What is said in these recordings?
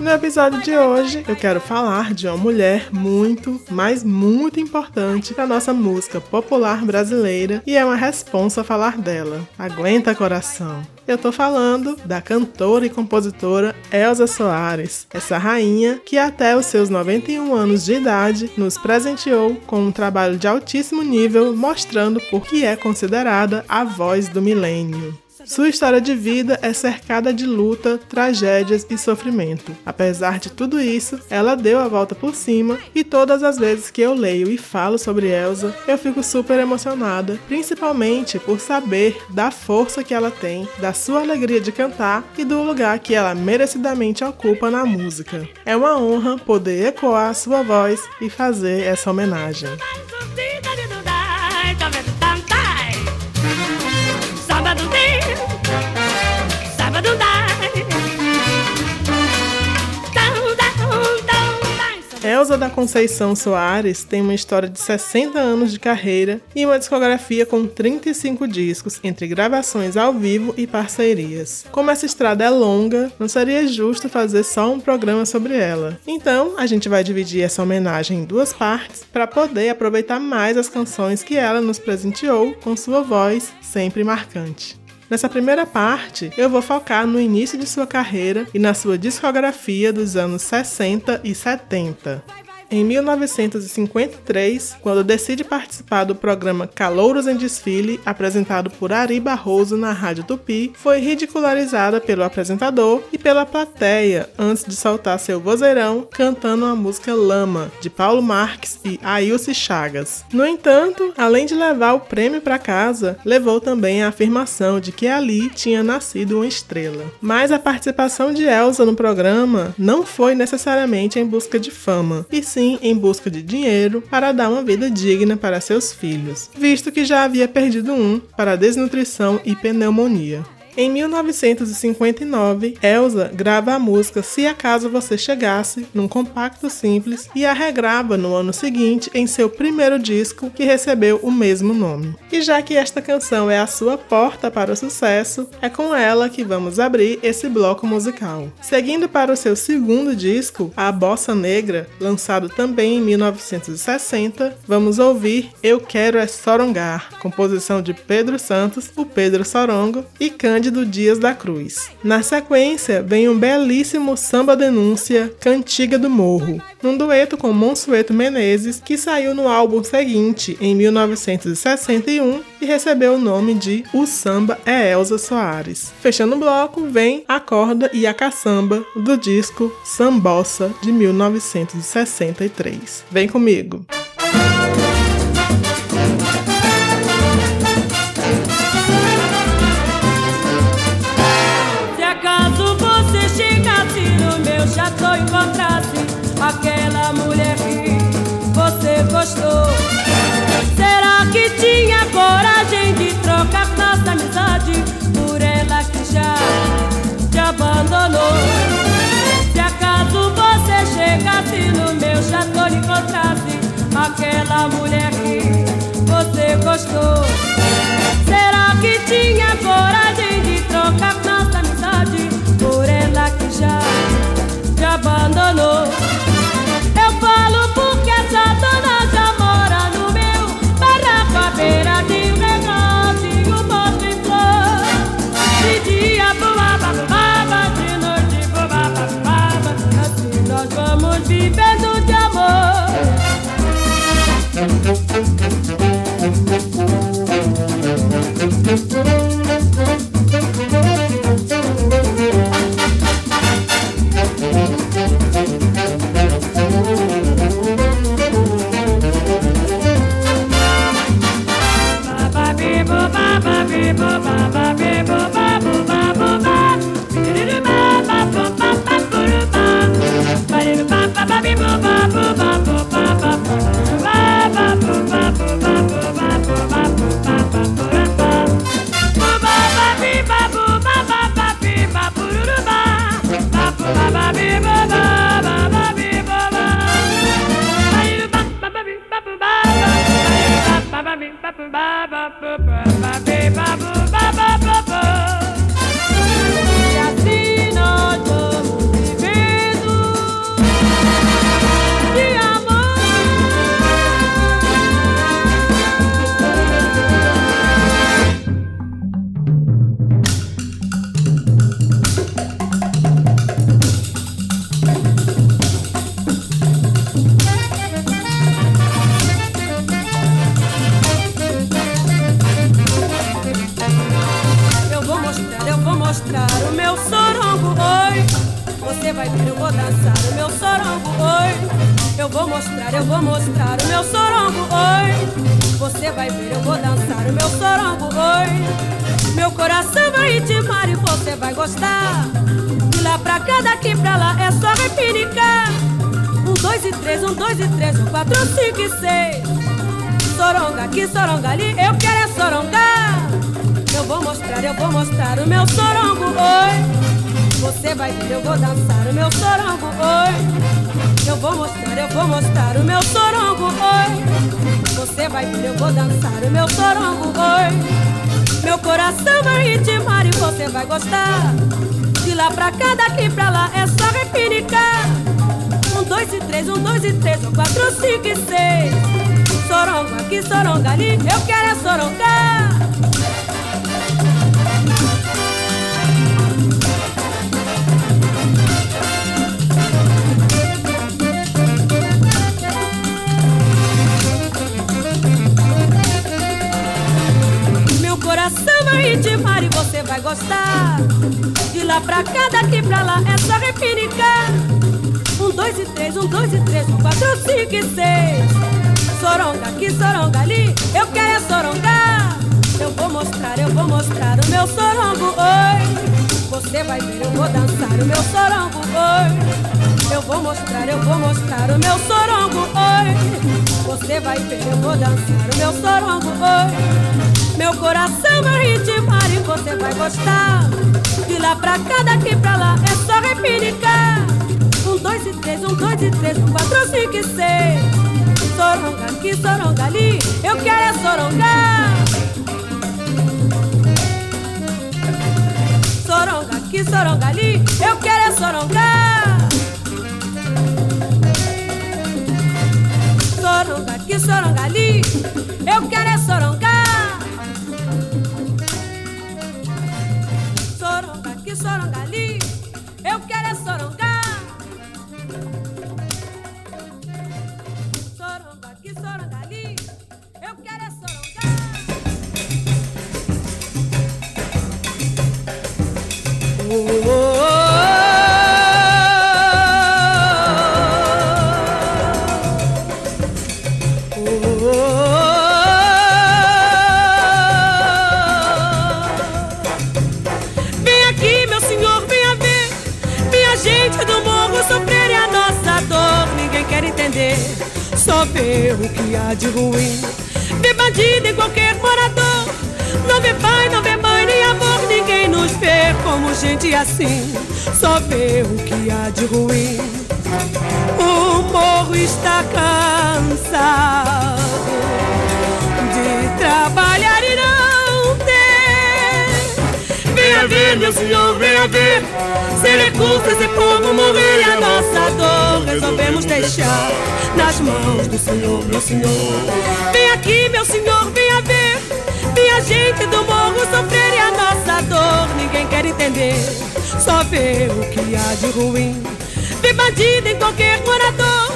No episódio de hoje, eu quero falar de uma mulher muito, mas muito importante para nossa música popular brasileira e é uma responsa falar dela. Aguenta coração. Eu tô falando da cantora e compositora Elza Soares, essa rainha que até os seus 91 anos de idade nos presenteou com um trabalho de altíssimo nível mostrando por que é considerada a voz do milênio. Sua história de vida é cercada de luta, tragédias e sofrimento. Apesar de tudo isso, ela deu a volta por cima e todas as vezes que eu leio e falo sobre Elsa, eu fico super emocionada, principalmente por saber da força que ela tem, da sua alegria de cantar e do lugar que ela merecidamente ocupa na música. É uma honra poder ecoar sua voz e fazer essa homenagem. Elza da Conceição Soares tem uma história de 60 anos de carreira e uma discografia com 35 discos, entre gravações ao vivo e parcerias. Como essa estrada é longa, não seria justo fazer só um programa sobre ela. Então, a gente vai dividir essa homenagem em duas partes para poder aproveitar mais as canções que ela nos presenteou com sua voz sempre marcante. Nessa primeira parte, eu vou focar no início de sua carreira e na sua discografia dos anos 60 e 70. Em 1953, quando decide participar do programa Calouros em Desfile, apresentado por Ari Barroso na Rádio Tupi, foi ridicularizada pelo apresentador e pela plateia antes de soltar seu vozeirão cantando a música Lama, de Paulo Marques e Ailce Chagas. No entanto, além de levar o prêmio para casa, levou também a afirmação de que ali tinha nascido uma estrela. Mas a participação de Elsa no programa não foi necessariamente em busca de fama, e sim em busca de dinheiro para dar uma vida digna para seus filhos, visto que já havia perdido um para desnutrição e pneumonia. Em 1959, Elsa grava a música Se Acaso Você Chegasse, num compacto simples, e a regrava no ano seguinte em seu primeiro disco, que recebeu o mesmo nome. E já que esta canção é a sua porta para o sucesso, é com ela que vamos abrir esse bloco musical. Seguindo para o seu segundo disco, A Bossa Negra, lançado também em 1960, vamos ouvir Eu Quero É Sorongar, composição de Pedro Santos, o Pedro Sorongo, e Cândido Cândido Dias da Cruz. Na sequência, vem um belíssimo samba denúncia Cantiga do Morro, num dueto com Monsueto Menezes, que saiu no álbum seguinte, em 1961, e recebeu o nome de O Samba é Elza Soares. Fechando o bloco, vem A Corda e a Caçamba, do disco Sambossa, de 1963. Vem comigo! chateau aquela mulher que você gostou. Será que tinha coragem de trocar nossa amizade por ela que já te abandonou? Se acaso você chegasse no meu chateau e encontrasse aquela mulher que você gostou, gostar. De lá pra cá, daqui pra lá, é só repinicar. Um, dois e três, um, dois e três, um, quatro, cinco e seis. Soronga aqui, soronga ali, eu quero é sorongar. Eu vou mostrar, eu vou mostrar o meu sorongo, oi. Você vai ver, eu vou dançar o meu sorongo, oi. Eu vou mostrar, eu vou mostrar o meu sorongo, oi. Você vai ver, eu vou dançar o meu sorongo, oi. Meu coração vai ritmar e você vai gostar. De lá pra cá, daqui pra lá, é só repinicar. Chega e você vai gostar. De lá pra cá, daqui pra lá, é só repinicar. Um, dois e três, um, dois e três, um, quatro, cinco e seis. Soronga aqui, soronga ali, eu quero é sorongar. Eu vou mostrar, eu vou mostrar o meu sorongo, oi. Você vai ver, eu vou dançar o meu sorongo, oi. Eu vou mostrar, eu vou mostrar o meu sorongo, oi. Você vai ver, eu vou dançar o meu sorongo, oi. Um, dois e três, um, dois e três, um, quatro, cinco e seis. Soronga aqui, soronga ali, eu quero é sorongar. Soronga aqui, soronga ali, eu quero é sorongar. Soronga aqui, soronga ali, eu quero é sorongar. De ruim. Vê bandido em qualquer morador. Não vê pai, não vê mãe, nem amor. Ninguém nos vê como gente assim. Só vê o que há de ruim. O morro está cansado Venha ver, meu senhor, venha ver. Sem recursos e como morrer e a nossa dor resolvemos deixar nas mãos do Senhor, meu Senhor. Vem aqui, meu Senhor, venha ver. Minha gente do morro sofrer e a nossa dor ninguém quer entender. Só vê o que há de ruim. Vê bandido em qualquer morador.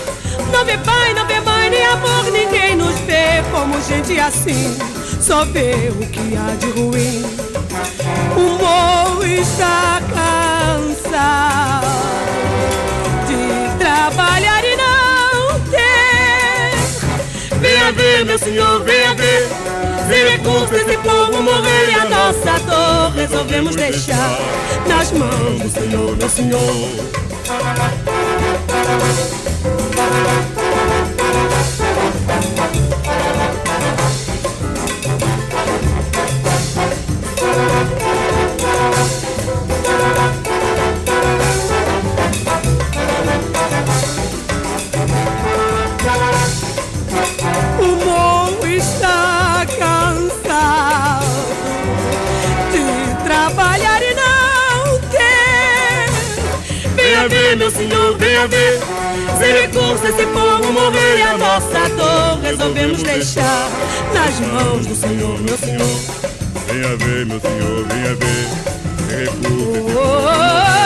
Não vê pai, não vê mãe, nem amor. Ninguém nos vê como gente assim. Só vê o que há de ruim. O morro está cansado de trabalhar e não Venha ver, meu senhor, venha ver. Sem recursos esse povo morrer e a nossa dor resolvemos deixar nas mãos do Senhor, meu senhor. Senhor, venha ver. Sem recursos esse povo morrer e a nossa dor resolvemos deixar nas mãos do Senhor, meu senhor. Venha ver, meu senhor, venha ver. Recursos esse povo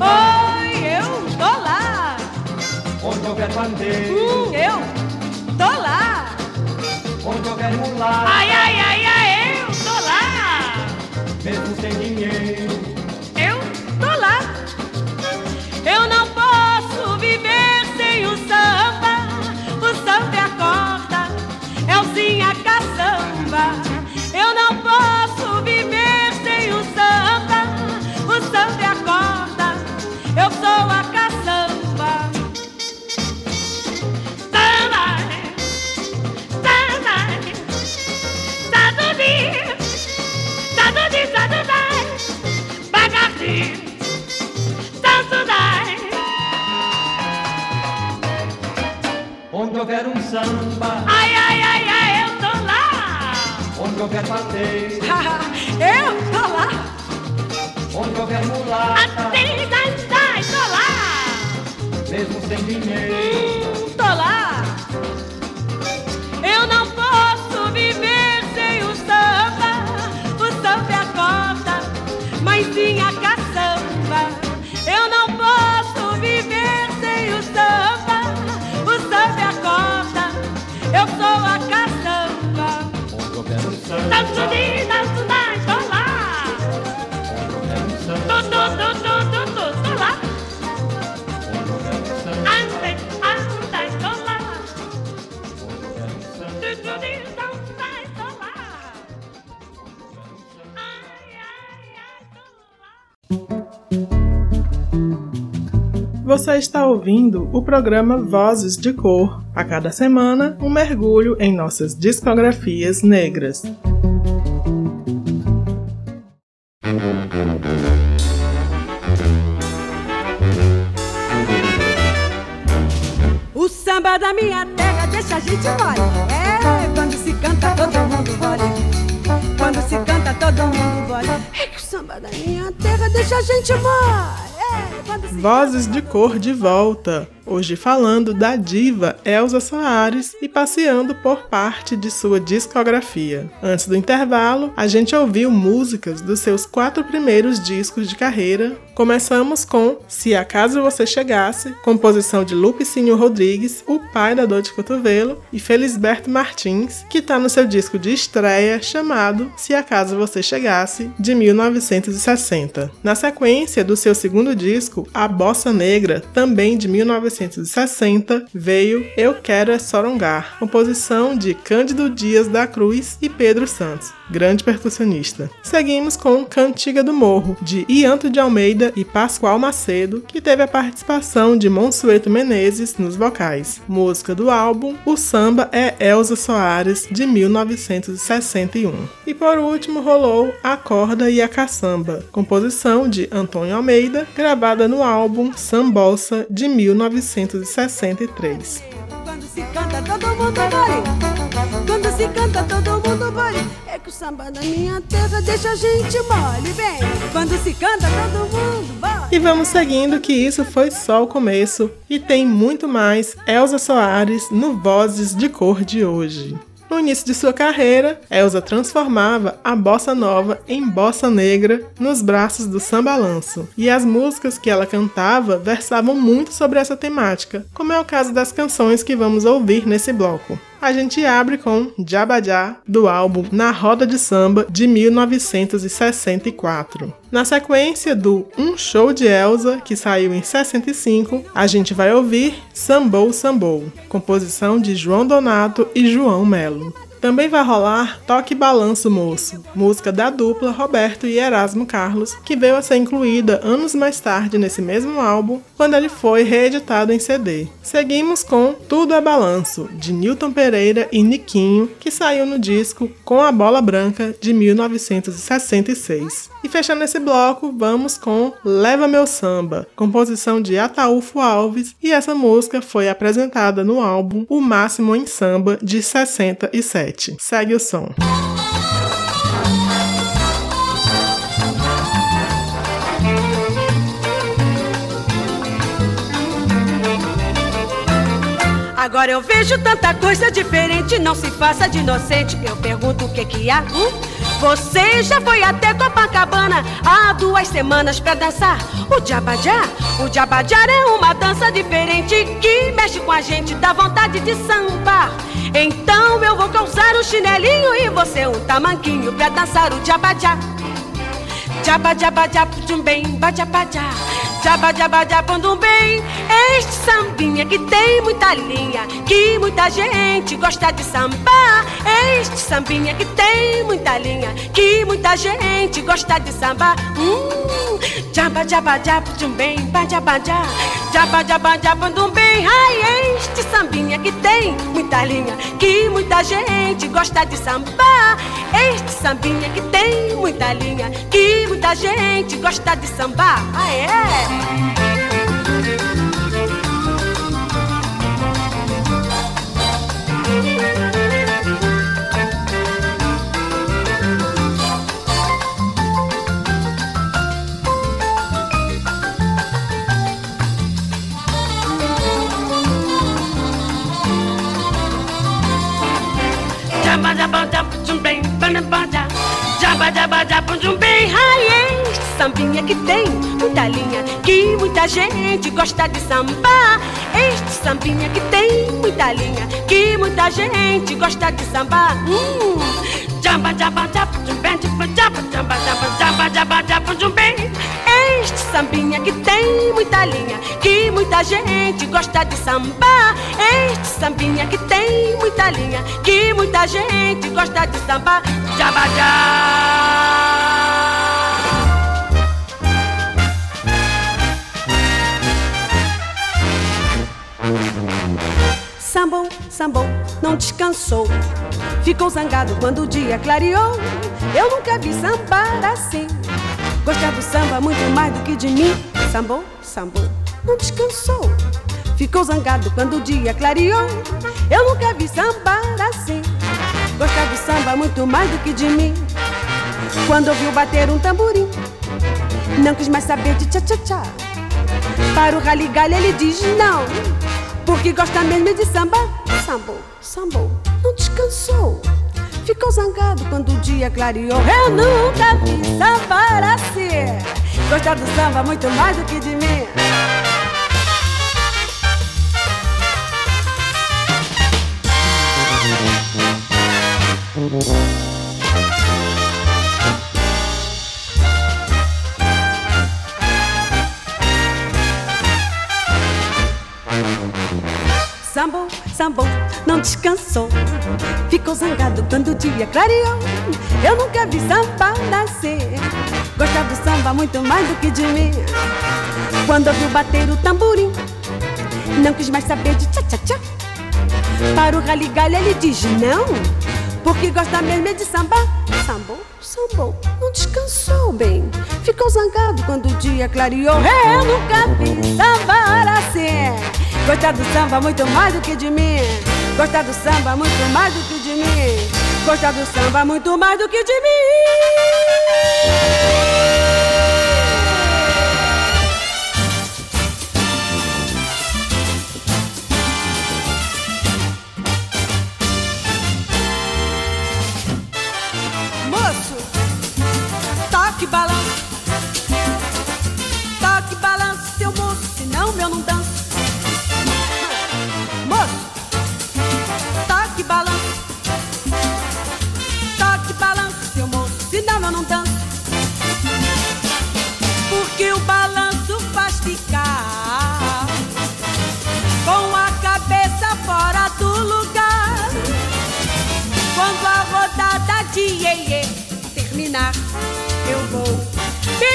Oi, eu tô lá. Onde houver bandeira. Hum, eu tô lá. Onde houver mulata. Ai, ai, ai, ai, eu tô lá. Mesmo sem dinheiro. Houver um samba. Ai, ai, ai, ai, eu tô lá. Onde houver bandeira. eu tô lá. Onde houver mulata. Até tô lá. mesmo sem dinheiro. Você está ouvindo o programa Vozes de Cor. A cada semana, um mergulho em nossas discografias negras. O samba da minha terra deixa a gente mole. É, quando se canta samba da minha terra deixa a gente mole. É, Vozes de Cor de volta. Hoje falando da diva Elza Soares e passeando por parte de sua discografia. Antes do intervalo, a gente ouviu músicas dos seus quatro primeiros discos de carreira. Começamos com Se Acaso Você Chegasse, composição de Lupicínio Rodrigues, o pai da dor de cotovelo, e Felisberto Martins, que está no seu disco de estreia chamado Se Acaso Você Chegasse, de 1960. Na sequência do seu segundo disco, A Bossa Negra, também de 1960, veio Eu Quero É Sorongar, composição de Cândido Dias da Cruz e Pedro Santos, grande percussionista. Seguimos com Cantiga do Morro, de Ianto de Almeida e Pascoal Macedo, que teve a participação de Monsueto Menezes nos vocais. Música do álbum O Samba é Elza Soares, de 1961. E por último rolou A Corda e a Caçamba, composição de Antônio Almeida, gravada no álbum Sambossa, de 1963. Se canta todo mundo mole. É que o samba da minha terra deixa a gente mole, bem. Quando se canta todo mundo mole. E vamos seguindo que isso foi só o começo e tem muito mais Elza Soares no Vozes de Cor de hoje. No início de sua carreira, Elza transformava a bossa nova em bossa negra nos braços do sambalanço, e as músicas que ela cantava versavam muito sobre essa temática, como é o caso das canções que vamos ouvir nesse bloco. A gente abre com Jabajá, do álbum Na Roda de Samba, de 1964. Na sequência do Um Show de Elsa, que saiu em 65, a gente vai ouvir Sambou Sambou, composição de João Donato e João Melo. Também vai rolar Toque Balanço Moço, música da dupla Roberto e Erasmo Carlos, que veio a ser incluída anos mais tarde nesse mesmo álbum, quando ele foi reeditado em CD. Seguimos com Tudo é Balanço, de Newton Pereira e Niquinho, que saiu no disco Com a Bola Branca, de 1966. E fechando esse bloco, vamos com Leva Meu Samba, composição de Ataúfo Alves, e essa música foi apresentada no álbum O Máximo em Samba, de 67. Segue o som. Agora eu vejo tanta coisa diferente, não se faça de inocente. Eu pergunto o que que há? Hum? Você já foi até Copacabana há duas semanas pra dançar o Jabajá? O Jabajá é uma dança diferente que mexe com a gente, dá vontade de sambar. Então eu vou calçar um chinelinho e você um tamanquinho pra dançar o Jabajá. Jaba jaba jaba bem, baja baja. Jaba jaba jaba bem. Este sambinha que tem muita linha, que muita gente gosta de sambar. Este sambinha que tem muita linha, que muita gente gosta de sambar. Hum, jaba jaba jaba bem, baja baja. Jaba jaba jaba bem. Linha, que muita gente gosta de sambar. Este sambinha que tem muita linha, que muita gente gosta de sambar. Ah, é? na bada, jaba jaba jaba de um bem raiz. Sambinha que tem muita linha, que muita gente gosta de sambar. Este sambinha que tem muita linha, que muita gente gosta de sambar. Hum. Jaba jaba jaba de um bem, jaba jaba jaba jaba jaba de um bem sambinha que tem muita linha, que muita gente gosta de sambar. Este sambinha que tem muita linha, que muita gente gosta de sambar. Jamba. Sambou, sambou, não descansou. Ficou zangado quando o dia clareou. Eu nunca vi sambar assim. Gostar do samba muito mais do que de mim. Sambou, sambou, não descansou. Ficou zangado quando o dia clareou. Eu nunca vi sambar assim. Gostar do samba muito mais do que de mim. Quando ouviu bater um tamborim, não quis mais saber de tchá-tchá-tchá. Para o raligalho ele diz não. Porque gosta mesmo de samba, sambou, sambou, não descansou. Ficou zangado quando o dia clareou. Eu nunca vi sambar assim. Gosta do samba muito mais do que de mim. Sambou, sambou, não descansou. Ficou zangado quando o dia clareou. Eu nunca vi samba nascer. Gosta do samba muito mais do que de mim. Quando ouviu bater o tamborim, não quis mais saber de tchá-tchá-tchá. Para o raligalho ele diz não, porque gosta mesmo é de samba. Sambou, sambou, não descansou bem. Ficou zangado quando o dia clareou. Eu nunca vi samba nascer. Gostar do samba muito mais do que de mim. Gostar do samba muito mais do que de mim. Gostar do samba muito mais do que de mim. Balanço.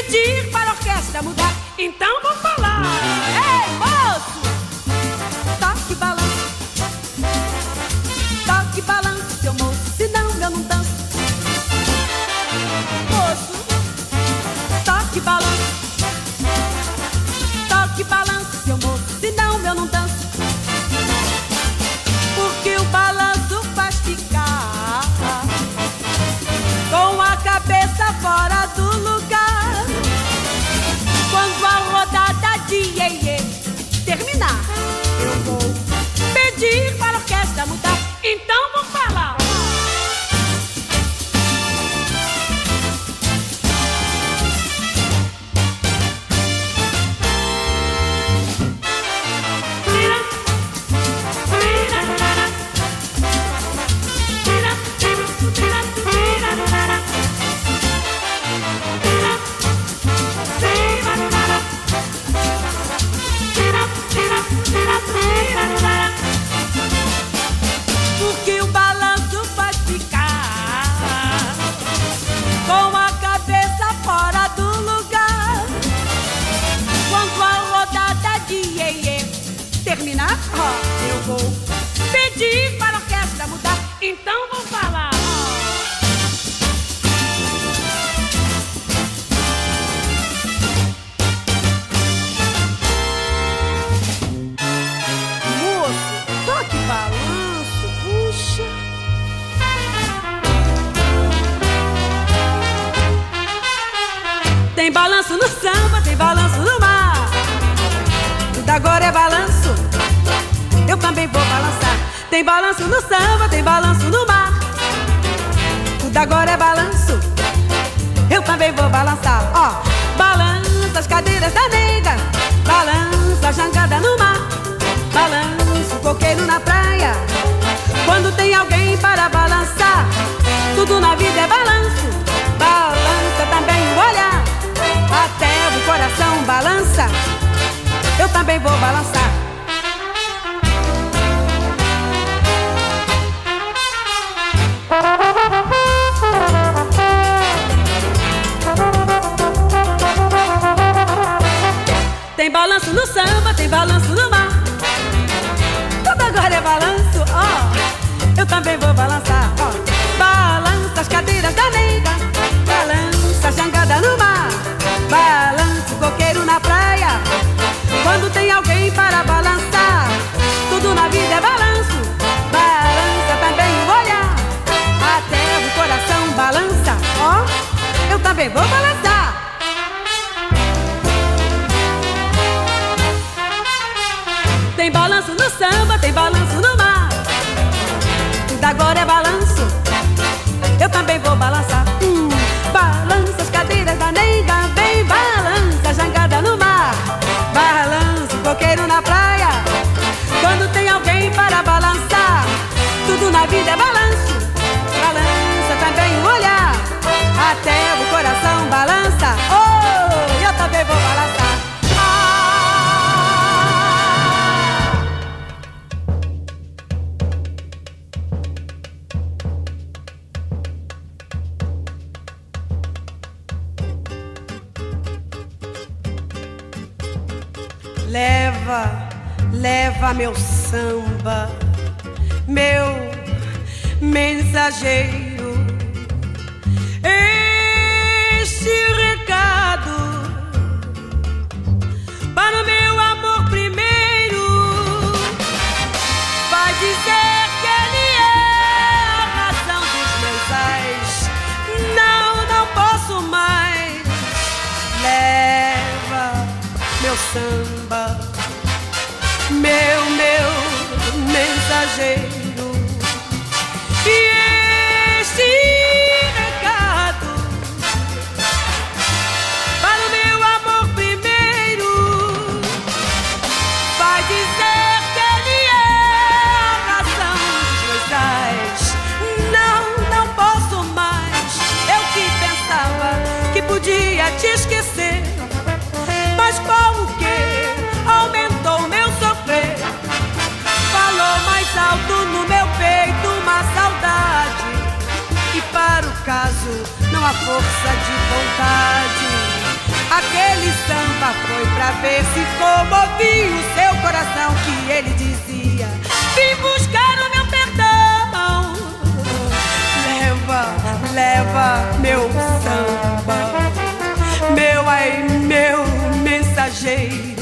Pedir para samba, meu, meu mensageiro. não há força de vontade. Aquele samba foi pra ver se comovia o seu coração que ele dizia: Vim buscar o meu perdão. Leva, leva meu samba, meu ai, meu mensageiro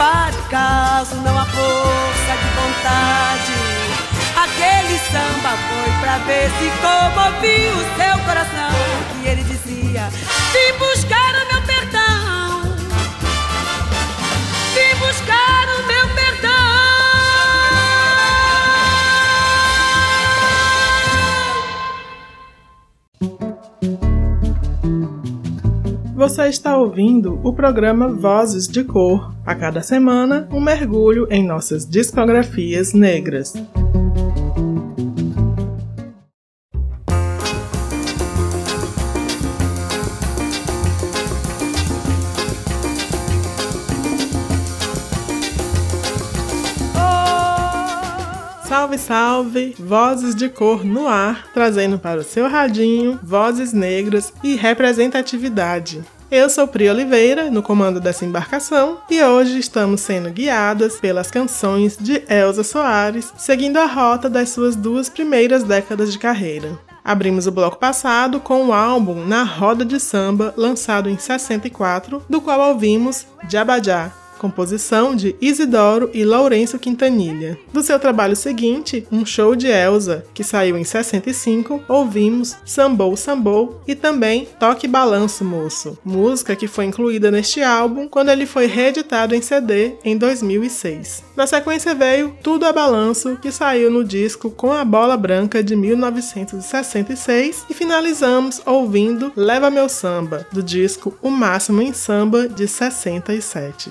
pare caso não há força de vontade. Aquele samba foi pra ver se comoviu o seu coração. que ele dizia: Vim buscar o meu perdão, vim buscar o meu Você está ouvindo o programa Vozes de Cor. A cada semana, um mergulho em nossas discografias negras. Salve, salve! Vozes de cor no ar, trazendo para o seu radinho vozes negras e representatividade. Eu sou Pri Oliveira, no comando dessa embarcação, e hoje estamos sendo guiadas pelas canções de Elza Soares, seguindo a rota das suas duas primeiras décadas de carreira. Abrimos o bloco passado com o álbum Na Roda de Samba, lançado em 64, do qual ouvimos Jabajá, composição de Isidoro e Lourenço Quintanilha. Do seu trabalho seguinte, Um Show de Elsa, que saiu em 65, ouvimos Sambou Sambou e também Toque Balanço Moço, música que foi incluída neste álbum quando ele foi reeditado em CD em 2006. Na sequência veio Tudo a Balanço, que saiu no disco Com a Bola Branca de 1966 e finalizamos ouvindo Leva Meu Samba, do disco O Máximo em Samba de 67.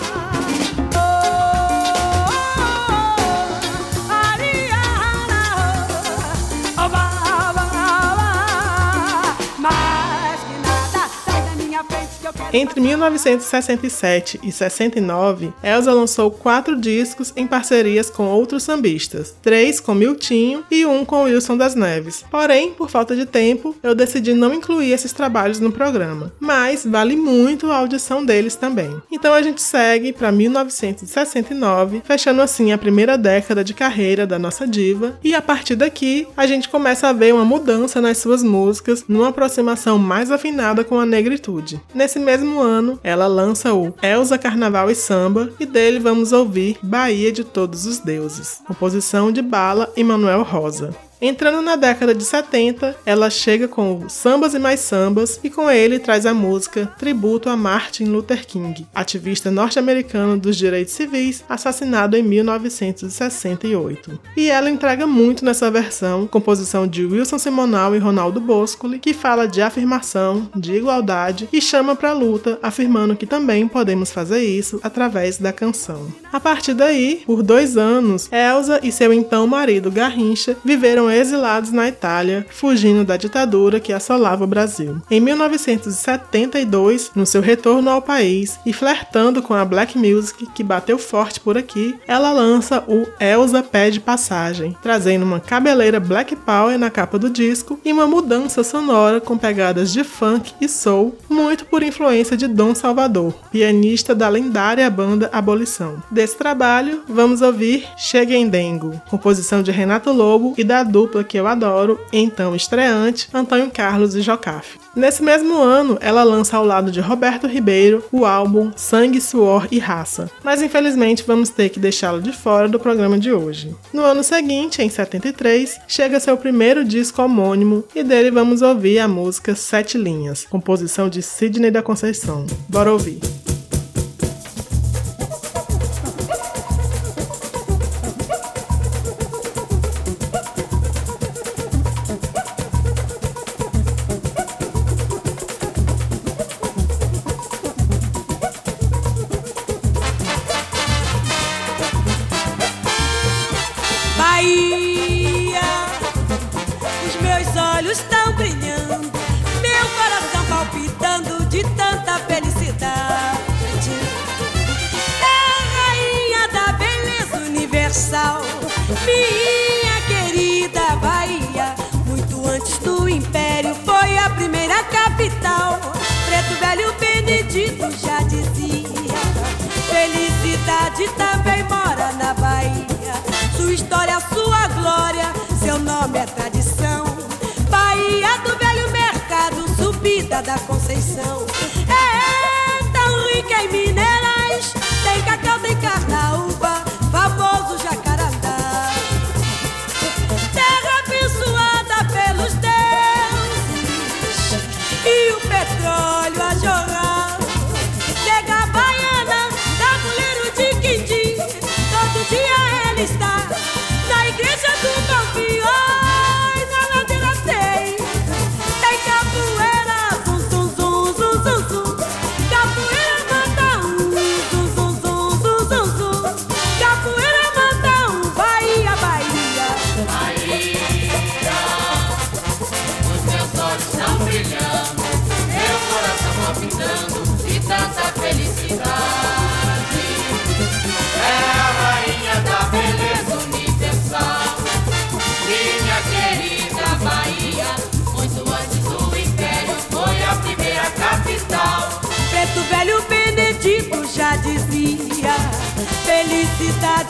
Entre 1967 e 69, Elsa lançou quatro discos em parcerias com outros sambistas, três com Miltinho e um com Wilson das Neves. Porém, por falta de tempo, eu decidi não incluir esses trabalhos no programa, mas vale muito a audição deles também. Então a gente segue para 1969, fechando assim a primeira década de carreira da nossa diva, e a partir daqui a gente começa a ver uma mudança nas suas músicas, numa aproximação mais afinada com a negritude. Nesse mesmo mesmo ano, ela lança o Elsa Carnaval e Samba e dele vamos ouvir Bahia de Todos os Deuses, composição de Bala e Manuel Rosa. Entrando na década de 70, ela chega com Sambas e Mais Sambas e com ele traz a música Tributo a Martin Luther King, ativista norte-americano dos direitos civis, assassinado em 1968. E ela entrega muito nessa versão, composição de Wilson Simonal e Ronaldo Boscoli, que fala de afirmação, de igualdade e chama para luta, afirmando que também podemos fazer isso através da canção. A partir daí, por dois anos, Elsa e seu então marido Garrincha viveram exilados na Itália, fugindo da ditadura que assolava o Brasil. Em 1972, no seu retorno ao país e flertando com a black music que bateu forte por aqui, ela lança o Elsa Pede Passagem, trazendo uma cabeleira black power na capa do disco e uma mudança sonora com pegadas de funk e soul, muito por influência de Dom Salvador, pianista da lendária banda Abolição. Desse trabalho, vamos ouvir Cheguendengo, composição de Renato Lobo e da dupla que eu adoro, então estreante, Antônio Carlos e Jocafe. Nesse mesmo ano, ela lança ao lado de Roberto Ribeiro o álbum Sangue, Suor e Raça, mas infelizmente vamos ter que deixá-lo de fora do programa de hoje. No ano seguinte, em 73, chega seu primeiro disco homônimo e dele vamos ouvir a música Sete Linhas, composição de Sidney da Conceição. Bora ouvir!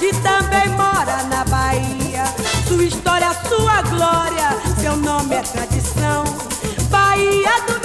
que também mora na Bahia. Sua história, sua glória, seu nome é tradição. Bahia do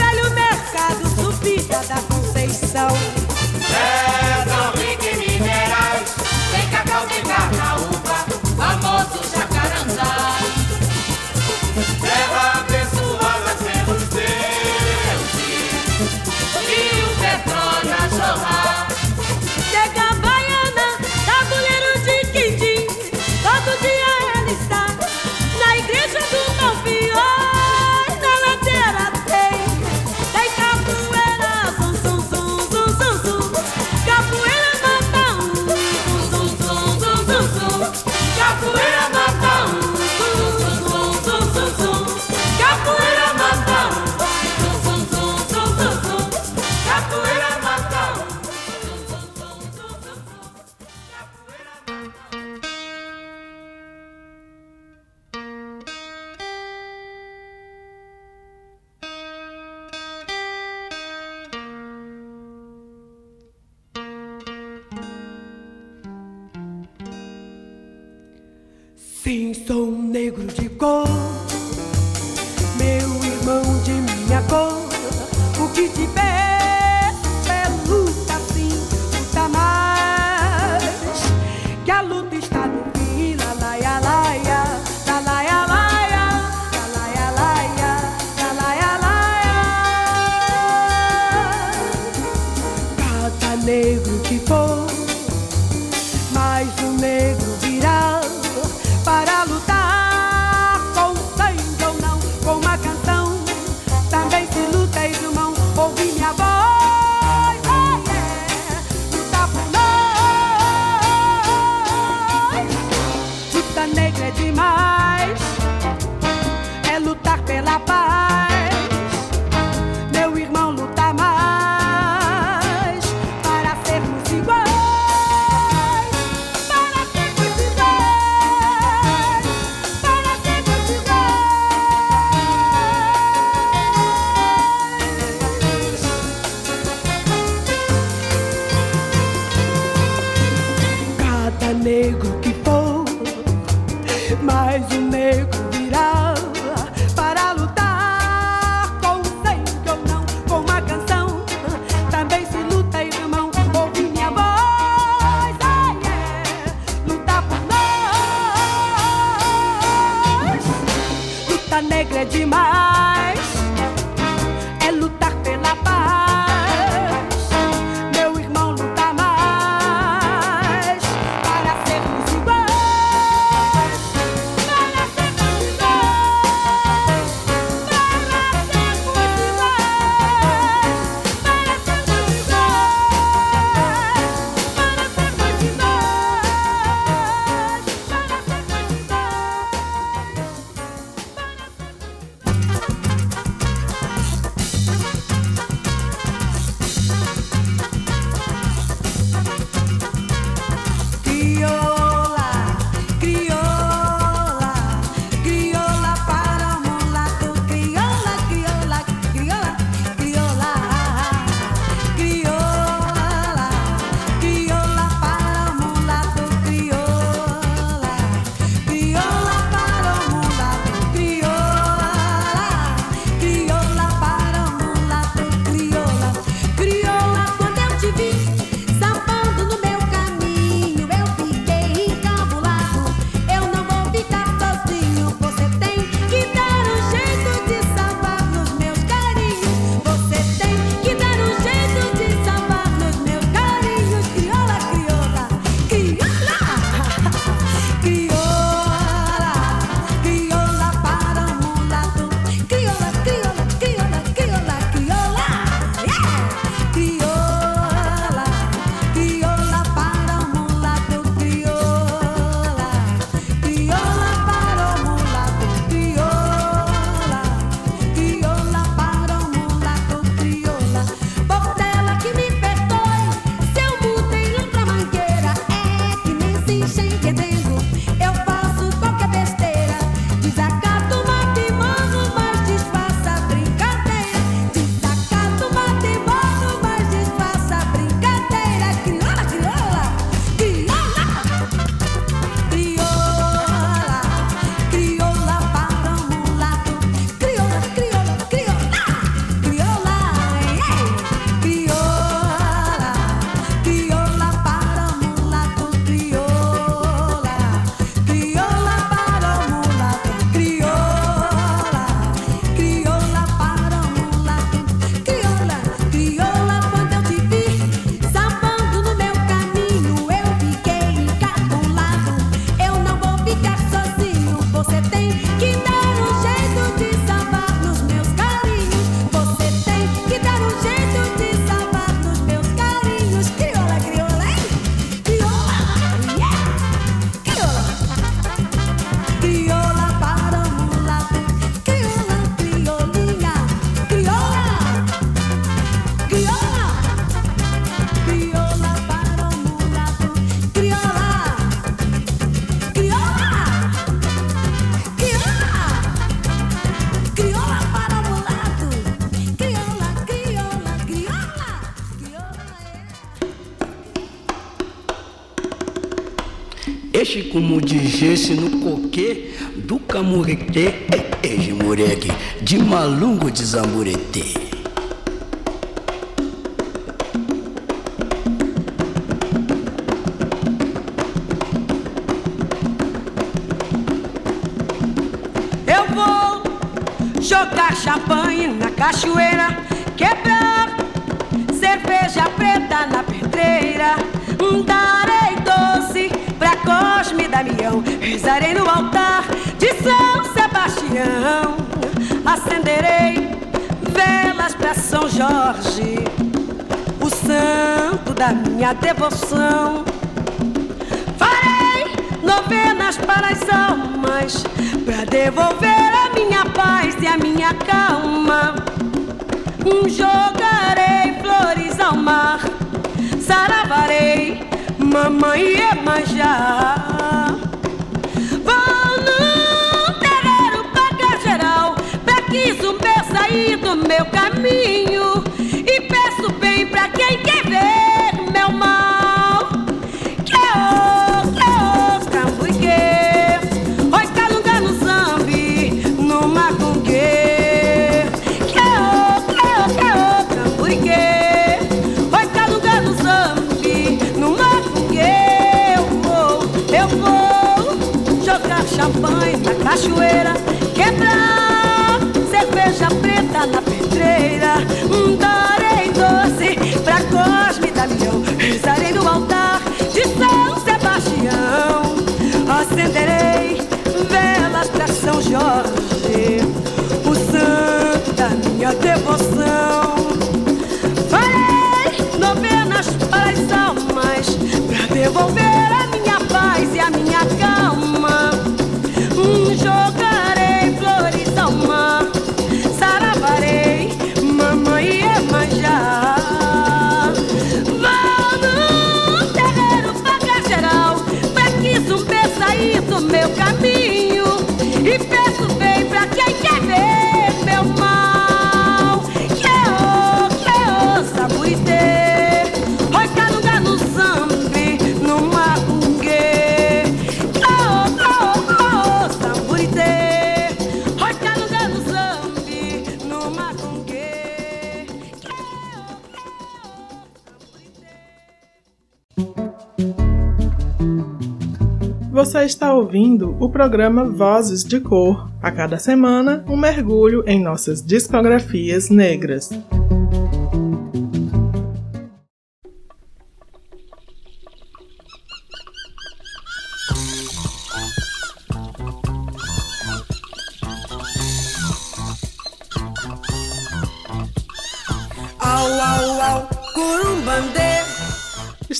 camurete, eje moregue, de malungo de zamburete. Eu vou jogar champanhe na cachoeira, quebrar cerveja preta na pedreira. Darei doce pra Cosme e Damião, rezarei no altar Acenderei velas pra São Jorge, o santo da minha devoção. Farei novenas para as almas, pra devolver a minha paz e a minha calma. Jogarei flores ao mar, saravarei mamãe Iemanjá. Meu caminho. E peço bem pra quem quer ver meu mal. Que ô, que ô, cambuique, oi calunga no zambi, no macungue. Que ô, que ô, que ô, cambuique, oi calunga no zambi, no macungue. Eu vou, eu vou jogar champanhe na cachoeira, na pedreira. Darei doce pra Cosme e Damião, rezarei no altar de São Sebastião. Acenderei velas pra São Jorge, o santo da minha devoção. Farei novenas para as almas, pra devolver ouvindo o programa Vozes de Cor. A cada semana, um mergulho em nossas discografias negras. Au, au, au, curumbandê.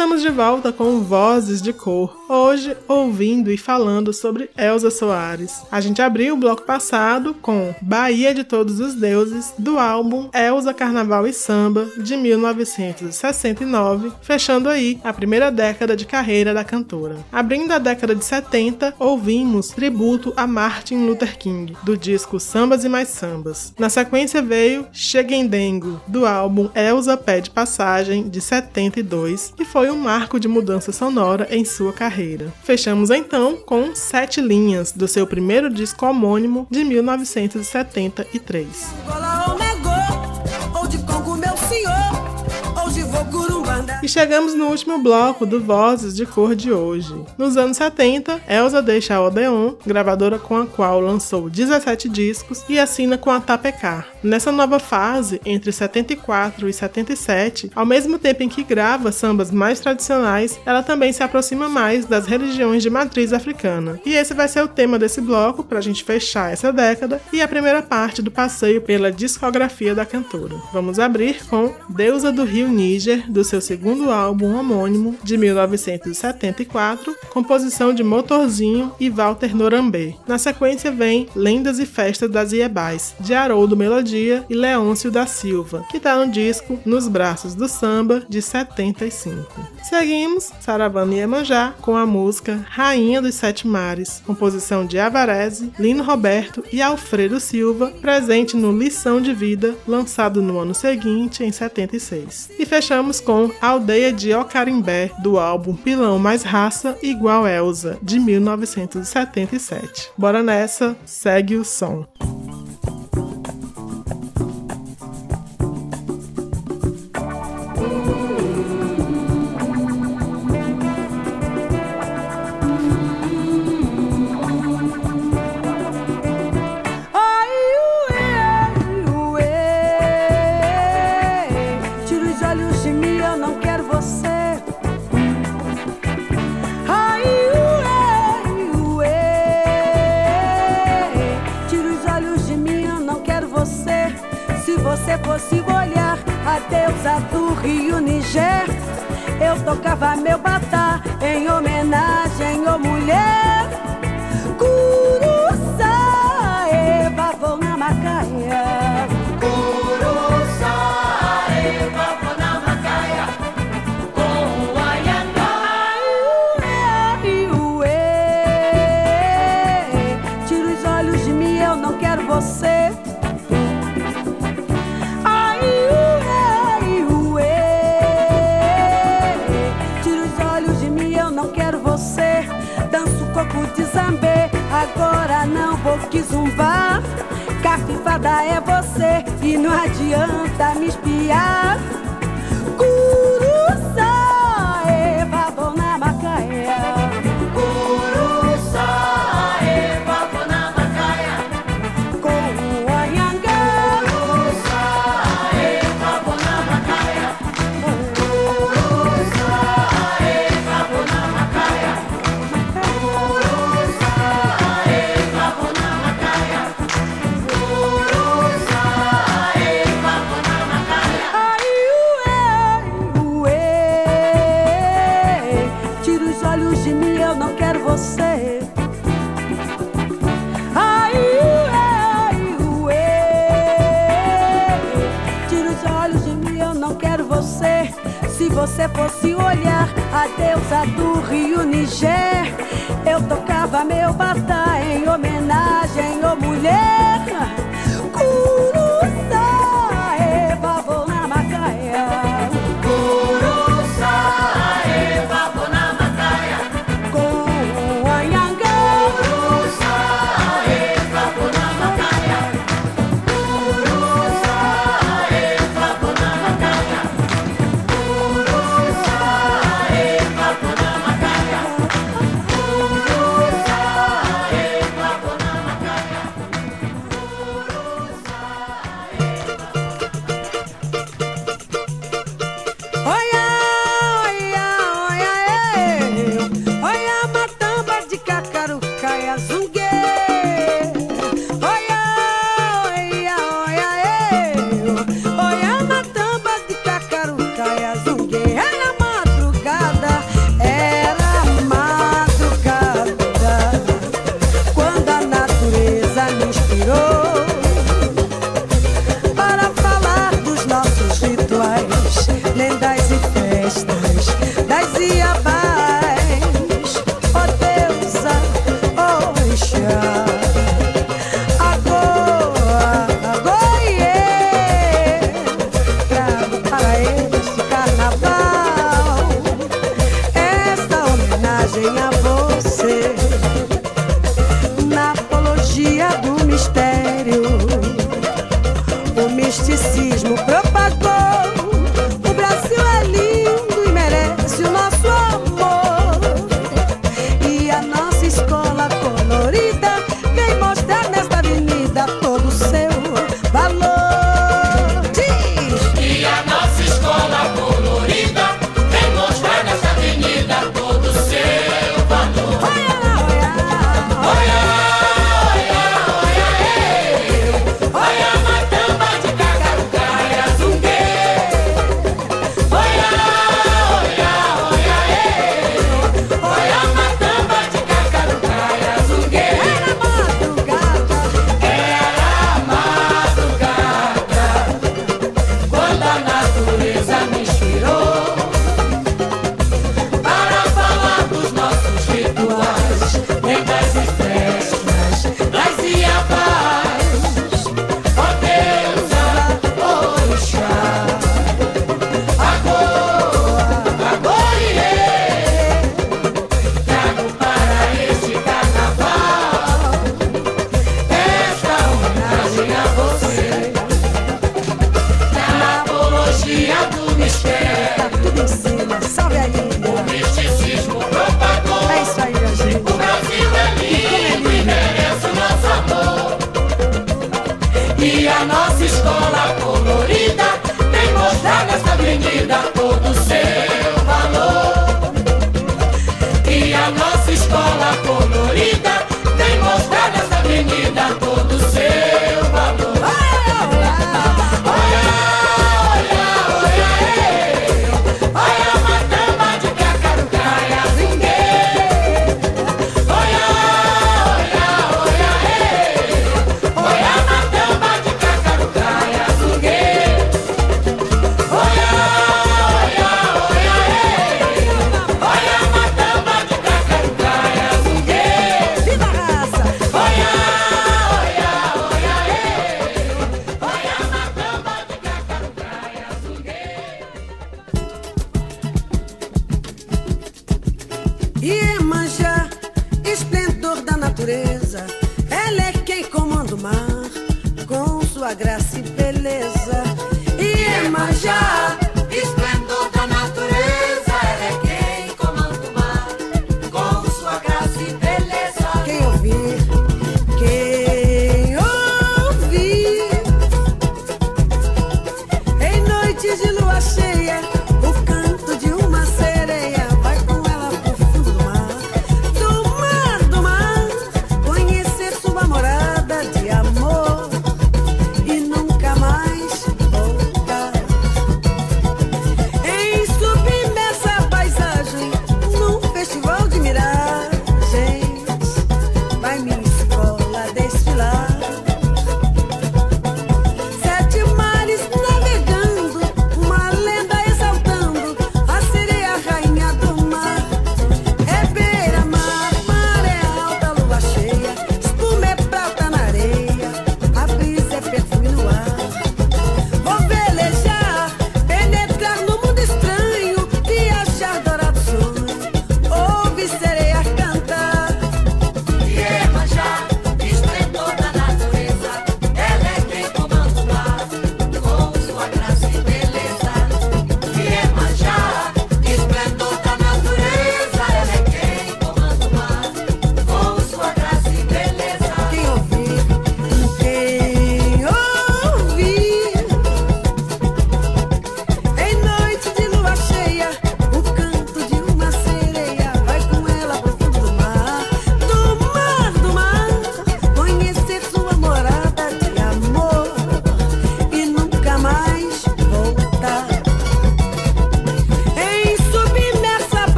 Estamos de volta com Vozes de Cor, hoje ouvindo e falando sobre Elza Soares. A gente abriu o bloco passado com Bahia de Todos os Deuses, do álbum Elza Carnaval e Samba, de 1969, fechando aí a primeira década de carreira da cantora. Abrindo a década de 70, ouvimos tributo a Martin Luther King, do disco Sambas e Mais Sambas. Na sequência veio Cheguendengo, do álbum Elza Pede Passagem, de 72, e foi um marco de mudança sonora em sua carreira. Fechamos então com Sete Linhas, do seu primeiro disco homônimo de 1973. Chegamos no último bloco do Vozes de Cor de hoje. Nos anos 70, Elsa deixa a Odeon, gravadora com a qual lançou 17 discos, e assina com a Tapecar. Nessa nova fase, entre 74 e 77, ao mesmo tempo em que grava sambas mais tradicionais, ela também se aproxima mais das religiões de matriz africana. E esse vai ser o tema desse bloco para a gente fechar essa década e a primeira parte do passeio pela discografia da cantora. Vamos abrir com Deusa do Rio Níger, do seu segundo álbum homônimo de 1974, composição de Motorzinho e Walter Norambé. Na sequência vem Lendas e Festas das Iebais, de Haroldo Melodia e Leôncio da Silva, que está no disco Nos Braços do Samba, de 75. Seguimos Saravana Iemanjá com a música Rainha dos Sete Mares, composição de Avarese, Lino Roberto e Alfredo Silva, presente no Lição de Vida, lançado no ano seguinte, em 76. E fechamos com Aldeia de Ocarimbé, do álbum Pilão Mais Raça Igual Elsa, de 1977. Bora nessa, segue o som. Zumbar. Cafifada é você e não adianta me espiar. Você fosse olhar a deusa do Rio Niger, eu tocava meu batá em homenagem à mulher. Misticismo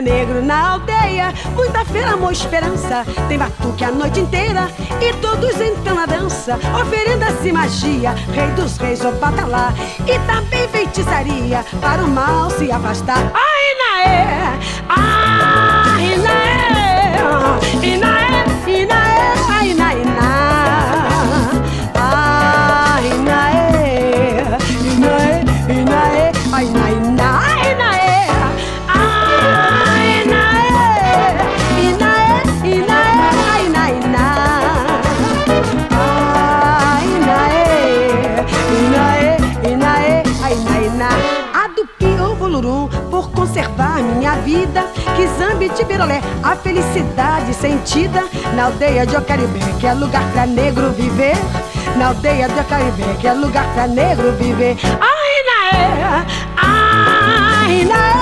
negro na aldeia. Muita feira, amor, esperança. Tem batuque a noite inteira e todos entram na dança. Oferenda-se magia, rei dos reis, o batalá. E também feitiçaria para o mal se afastar. Ai, Inaê! Ai, Inaê! Inaê, Inaê! Kizambi, Tibirolé, a felicidade sentida na aldeia de Ocaribé, que é lugar pra negro viver. Na aldeia de Ocaribé, que é lugar pra negro viver. Ai, naé, ai, naé,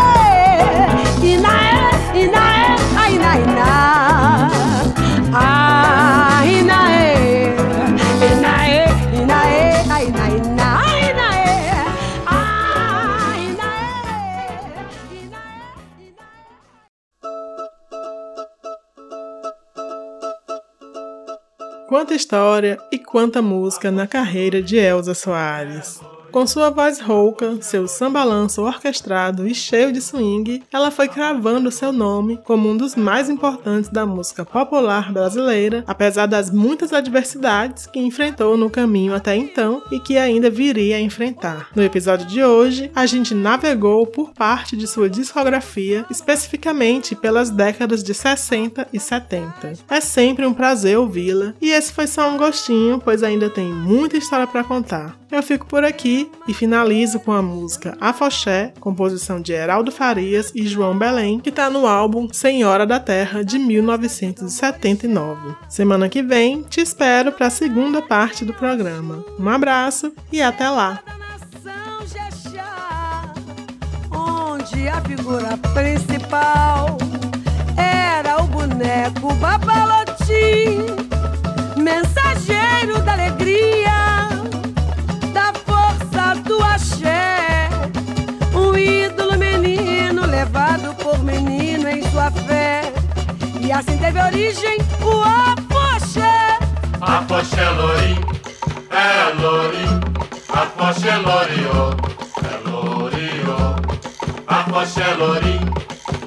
Quanta história e quanta música na carreira de Elza Soares. Com sua voz rouca, seu sambalanço orquestrado e cheio de swing, ela foi cravando seu nome como um dos mais importantes da música popular brasileira, apesar das muitas adversidades que enfrentou no caminho até então e que ainda viria a enfrentar. No episódio de hoje, a gente navegou por parte de sua discografia, especificamente pelas décadas de 60 e 70. É sempre um prazer ouvi-la, e esse foi só um gostinho, pois ainda tem muita história para contar. Eu fico por aqui e finalizo com a música Afoxé, composição de Heraldo Farias e João Belém, que está no álbum Senhora da Terra de 1979. Semana que vem te espero para a segunda parte do programa. Um abraço e até lá! onde a figura principal era o boneco levado por menino em sua fé, e assim teve origem o afoxé. Afoxé Lorim, é Lorim, Afoxé Loriô, é Loriô. Afoxé Lorim,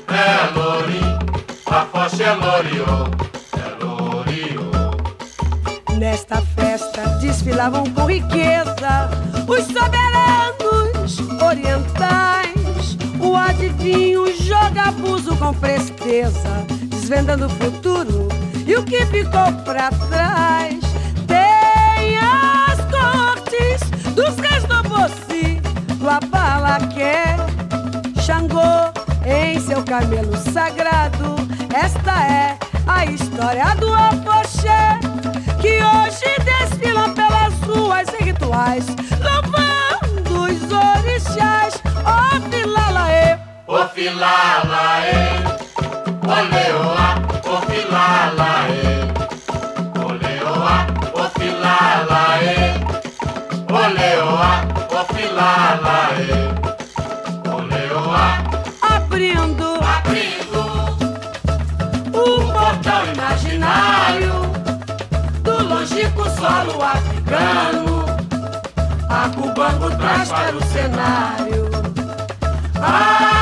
é Lorim, Afoxé Loriô, é Loriô. Nesta festa desfilavam com riqueza os soberanos orientais. O adivinho joga abuso com presteza, desvendando o futuro e o que ficou pra trás. Tem as cortes dos reis do Bossi, do Abalaqué, Xangô em seu camelo sagrado. Esta é a história do Afoxé, que hoje desfilam pelas ruas em rituais, louvando os orixás. Ó Filalaê, Ô Filalaê, Oleoá, ô Filalaê, Oleoá, ô Filalaê, Oleoá, ô Filalaê, Oleoá, abrindo abrindo o portal imaginário do longínquo solo africano. A Cubango traz para o cenário. Apoxé,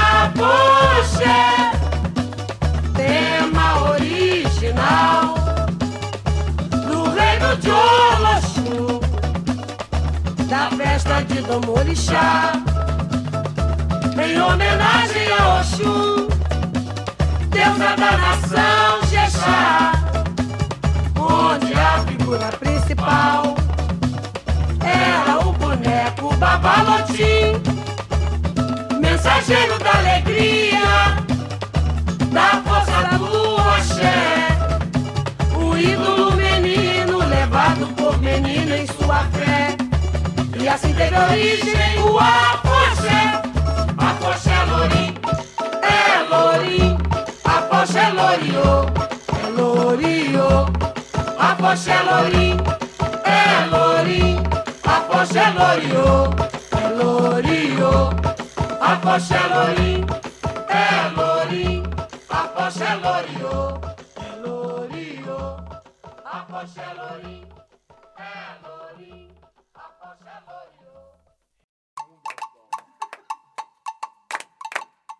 de Oloxum, da festa de Dom Orixá, em homenagem a Oxum deusa da nação Jexá, onde a figura principal era o boneco Babalotim, mensageiro da alegria, da força do axé, o ídolo menino levado por menino em sua fé, e assim teve origem o afoxé, Afoxé Lorim, é Lorim. Apoxé Loriô, é Loriô. Apoxé Lorim, é Lorim. Apoxé Loriô, é Loriô. Apoxé é Lorim. Apoxé Loriô, é Loriô. Apoxé Lorim, é Lorim. Apoxé Loriô.